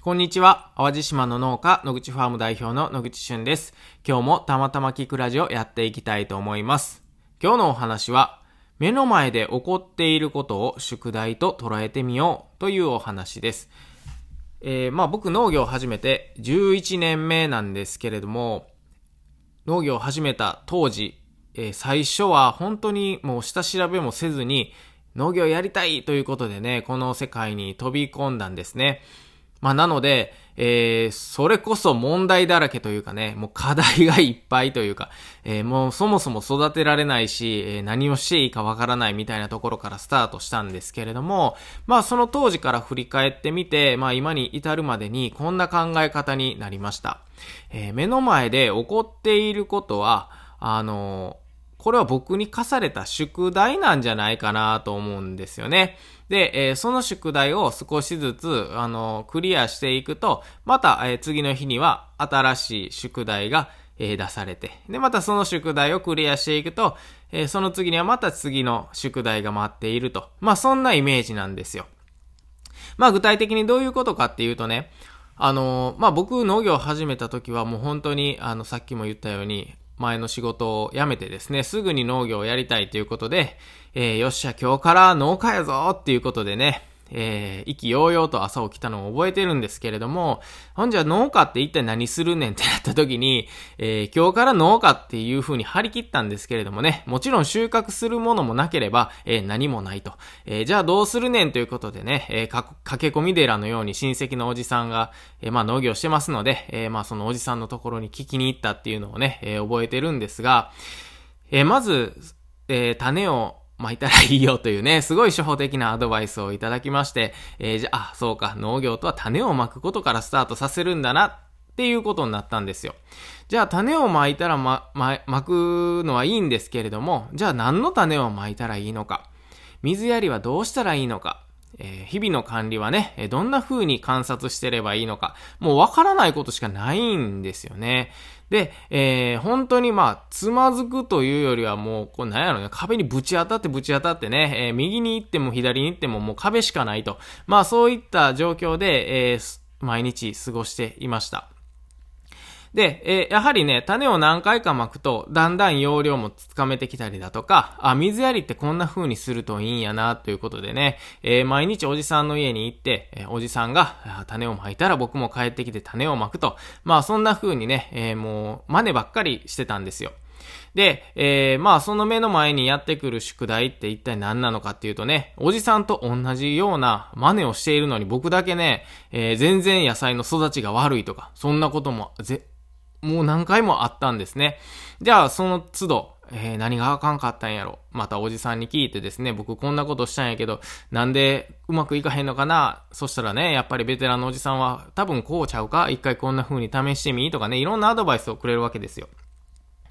こんにちは。淡路島の農家、野口ファーム代表の野口俊です。今日もたまたま聞くラジオやっていきたいと思います。今日のお話は、目の前で起こっていることを宿題と捉えてみようというお話です。えー、まあ僕農業を始めて11年目なんですけれども、農業を始めた当時、えー、最初は本当にもう下調べもせずに農業やりたいということでね、この世界に飛び込んだんですね。まあ、なので、えー、それこそ問題だらけというかね、もう課題がいっぱいというか、えー、もうそもそも育てられないし、えー、何をしていいかわからないみたいなところからスタートしたんですけれども、まあその当時から振り返ってみて、まあ今に至るまでにこんな考え方になりました。えー、目の前で起こっていることは、あのこれは僕に課された宿題なんじゃないかなと思うんですよね。で、えー、その宿題を少しずつ、あの、クリアしていくと、また、えー、次の日には新しい宿題が、え、出されて、で、またその宿題をクリアしていくと、えその次にはまた次の宿題が待っていると。まあ、そんなイメージなんですよ。まあ、具体的にどういうことかっていうとね、あのまあ、僕農業を始めた時はもう本当に、あの、さっきも言ったように、前の仕事を辞めてですね、すぐに農業をやりたいということで、えー、よっしゃ、今日から農家やぞっていうことでね、えー、意気揚々と朝起きたのを覚えてるんですけれども、ほんじゃ農家って一体何するねんってなった時に、えー、今日から農家っていう風に張り切ったんですけれどもね、もちろん収穫するものもなければ、えー、何もないと。えー、じゃあどうするねんということでね、えー、か、駆け込み寺のように親戚のおじさんが、えー、まあ農業してますので、えー、まあそのおじさんのところに聞きに行ったっていうのをね、えー、覚えてるんですが、えー、まず、えー、種を巻いたらいいよというね、すごい初歩的なアドバイスをいただきまして、えー、じゃあ、そうか、農業とは種をまくことからスタートさせるんだなっていうことになったんですよ。じゃあ種をまいたらま、ま、巻くのはいいんですけれども、じゃあ何の種をまいたらいいのか。水やりはどうしたらいいのか。えー、日々の管理はね、どんな風に観察してればいいのか、もうわからないことしかないんですよね。で、えー、本当にまあ、つまずくというよりはもう、こうなんやろね、壁にぶち当たってぶち当たってね、えー、右に行っても左に行ってももう壁しかないと。まあそういった状況で、えー、毎日過ごしていました。で、えー、やはりね、種を何回か巻くと、だんだん容量もつかめてきたりだとか、あ、水やりってこんな風にするといいんやな、ということでね、えー、毎日おじさんの家に行って、えー、おじさんが種を巻いたら僕も帰ってきて種を巻くと、まあそんな風にね、えもう真似ばっかりしてたんですよ。で、えー、まあその目の前にやってくる宿題って一体何なのかっていうとね、おじさんと同じような真似をしているのに僕だけね、えー、全然野菜の育ちが悪いとか、そんなこともぜもう何回もあったんですね。じゃあ、その都度、えー、何があかんかったんやろ。またおじさんに聞いてですね、僕こんなことしたんやけど、なんでうまくいかへんのかなそしたらね、やっぱりベテランのおじさんは、多分こうちゃうか？一回こんな風に試してみ？とかね、いろんなアドバイスをくれるわけですよ。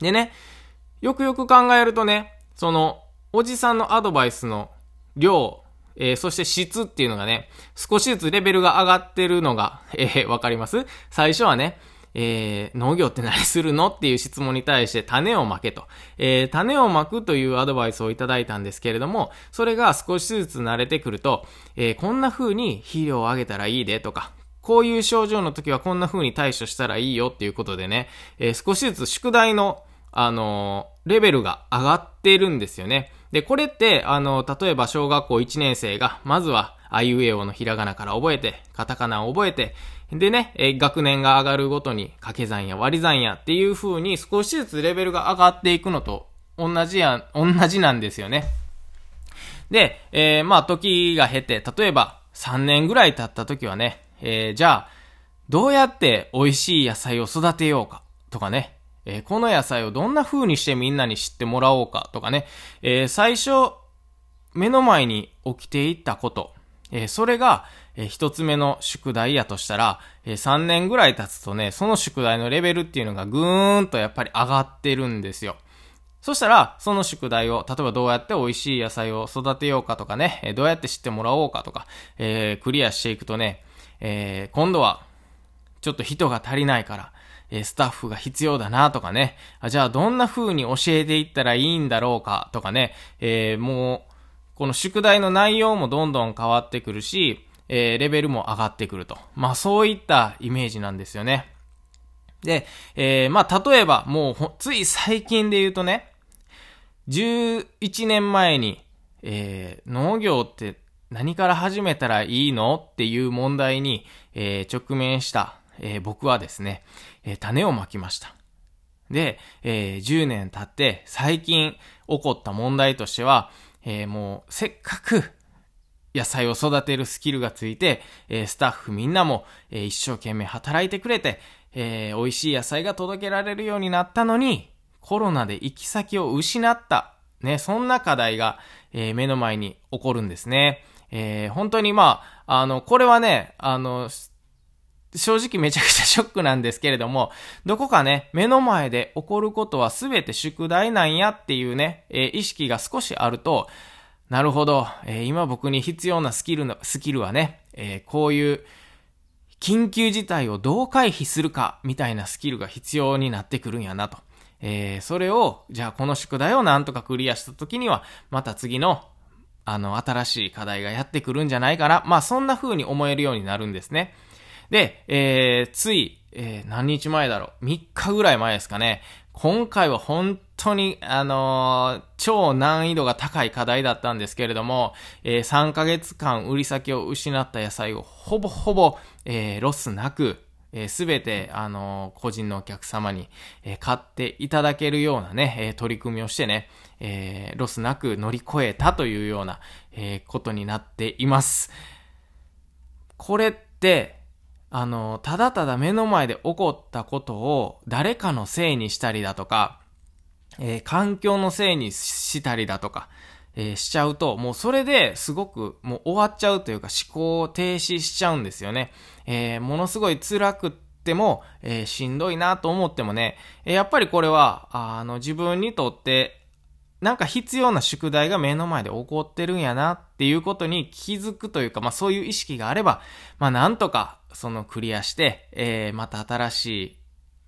でね、よくよく考えるとね、その、おじさんのアドバイスの量、えー、そして質っていうのがね、少しずつレベルが上がってるのが、えー、わかります？最初はね、えー、農業って何するのっていう質問に対して種をまけと。えー、種をまくというアドバイスをいただいたんですけれども、それが少しずつ慣れてくると、えー、こんな風に肥料をあげたらいいでとか、こういう症状の時はこんな風に対処したらいいよっていうことでね、えー、少しずつ宿題の、あのー、レベルが上がってるんですよね。で、これって、あの、例えば小学校1年生が、まずは、あいうえおのひらがなから覚えて、カタカナを覚えて、でね、え学年が上がるごとに掛け算や割り算やっていう風に少しずつレベルが上がっていくのと同じや、同じなんですよね。で、えー、まあ時が経て、例えば3年ぐらい経った時はね、えー、じゃあ、どうやって美味しい野菜を育てようかとかね、えー、この野菜をどんな風にしてみんなに知ってもらおうかとかね、え、最初、目の前に起きていったこと、えー、それが、えー、一つ目の宿題やとしたら、えー、3年ぐらい経つとね、その宿題のレベルっていうのがぐーんとやっぱり上がってるんですよ。そしたら、その宿題を、例えばどうやって美味しい野菜を育てようかとかね、えー、どうやって知ってもらおうかとか、えー、クリアしていくとね、えー、今度は、ちょっと人が足りないから、えスタッフが必要だなとかね、あじゃあどんな風に教えていったらいいんだろうかとかね、えー、もう、この宿題の内容もどんどん変わってくるし、えー、レベルも上がってくると。まあそういったイメージなんですよね。で、えー、まあ例えばもうつい最近で言うとね、11年前に、えー、農業って何から始めたらいいのっていう問題に、えー、直面した、えー、僕はですね、えー、種をまきました。で、えー、10年経って最近起こった問題としては、えー、もうせっかく野菜を育てるスキルがついて、えー、スタッフみんなも、えー、一生懸命働いてくれて、えー、美味しい野菜が届けられるようになったのに、コロナで行き先を失った。ね、そんな課題が、え、目の前に起こるんですね。え、本当にまあ、あの、これはね、あの、正直めちゃくちゃショックなんですけれども、どこかね、目の前で起こることは全て宿題なんやっていうね、えー、意識が少しあると、なるほど、えー、今僕に必要なスキルの、スキルはね、えー、こういう緊急事態をどう回避するかみたいなスキルが必要になってくるんやなと。え、それを、じゃあこの宿題をなんとかクリアした時には、また次の、あの、新しい課題がやってくるんじゃないかな。まあそんな風に思えるようになるんですね。で、えー、つい、えー、何日前だろう ?3 日ぐらい前ですかね。今回は本当に、あのー、超難易度が高い課題だったんですけれども、えー、3ヶ月間売り先を失った野菜をほぼほぼ、えー、ロスなく、す、べ、て、あの個人のお客様に、え買っていただけるようなね、え取り組みをしてね、えロスなく乗り越えたというような、えことになっています。これって、あの、ただただ目の前で起こったことを誰かのせいにしたりだとか、えー、環境のせいにしたりだとか、えー、しちゃうと、もうそれですごくもう終わっちゃうというか思考を停止しちゃうんですよね。えー、ものすごい辛くっても、えー、しんどいなと思ってもね、えやっぱりこれは、あの、自分にとってなんか必要な宿題が目の前で起こってるんやなっていうことに気づくというか、まあそういう意識があれば、まあなんとかそのクリアして、えー、また新しい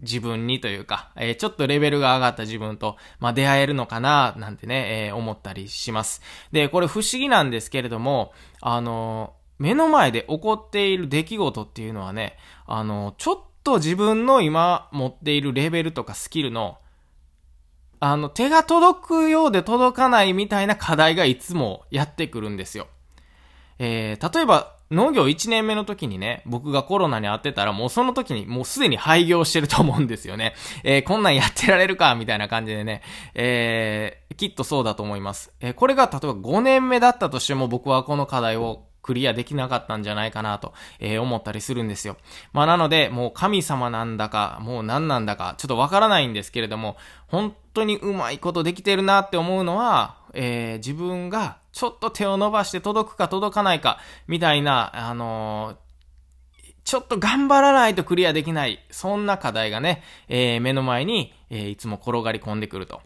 自分にというか、えー、ちょっとレベルが上がった自分と、まあ、出会えるのかな、なんてね、えー、思ったりします。で、これ不思議なんですけれども、あのー、目の前で起こっている出来事っていうのはね、あのちょっと自分の今持っているレベルとかスキルのあの、手が届くようで届かないみたいな課題がいつもやってくるんですよ。えー、例えば、農業1年目の時にね、僕がコロナに遭ってたら、もうその時にもうすでに廃業してると思うんですよね。えー、こんなんやってられるか、みたいな感じでね、えー、きっとそうだと思います。えー、これが例えば5年目だったとしても僕はこの課題をクリアできなかったんじゃないかなと、えー、思ったりするんですよ。まあなので、もう神様なんだか、もう何なんだか、ちょっとわからないんですけれども、本当にうまいことできてるなって思うのは、えー、自分がちょっと手を伸ばして届くか届かないか、みたいな、あのーちょっと頑張らないとクリアできない、そんな課題がね、えー、目の前に、えー、いつも転がり込んでくると。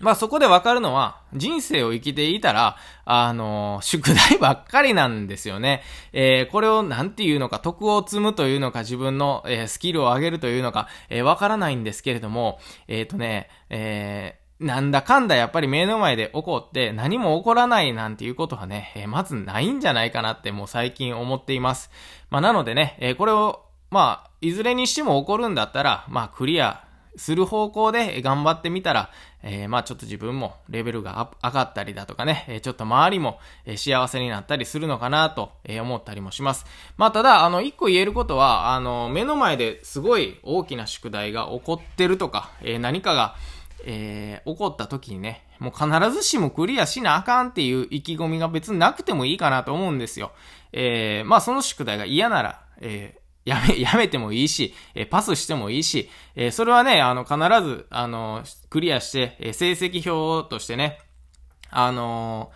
まあそこでわかるのは、人生を生きていたら、あの、宿題ばっかりなんですよね。えー、これをなんていうのか、徳を積むというのか、自分の、えー、スキルを上げるというのか、えー、わからないんですけれども、えっ、とね、えーなんだかんだやっぱり目の前で起こって何も起こらないなんていうことはね、えまずないんじゃないかなってもう最近思っています。まあなのでね、えこれを、まあ、いずれにしても起こるんだったら、まあクリアする方向で頑張ってみたら、えー、まあちょっと自分もレベルが上がったりだとかね、ちょっと周りも、幸せになったりするのかなと、思ったりもします。まあただ、あの、一個言えることは、あの、目の前ですごい大きな宿題が起こってるとか、え何かが、えー、起こった時にね、もう必ずしもクリアしなあかんっていう意気込みが別になくてもいいかなと思うんですよ。えー、まあその宿題が嫌なら、えーやめ、やめてもいいし、えパスしてもいいし、えそれはね、あの、必ず、あの、クリアして、え成績表としてね、あの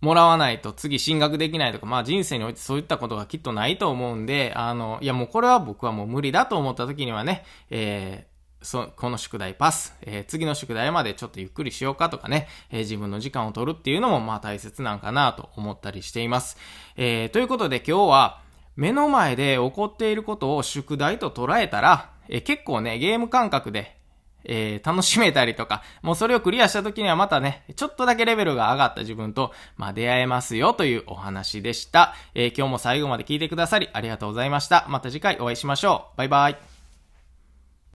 もらわないと次進学できないとか、まあ人生においてそういったことがきっとないと思うんで、あの、いやもうこれは僕はもう無理だと思った時にはね、えー、そ、この宿題パス、えー、次の宿題までちょっとゆっくりしようかとかね、えー、自分の時間を取るっていうのもまあ大切なんかなと思ったりしています。えー、ということで今日は、目の前で起こっていることを宿題と捉えたら、え結構ね、ゲーム感覚で、えー、楽しめたりとか、もうそれをクリアした時にはまたね、ちょっとだけレベルが上がった自分と、まあ、出会えますよというお話でした。えー、今日も最後まで聞いてくださりありがとうございました。また次回お会いしましょう。バイバイ。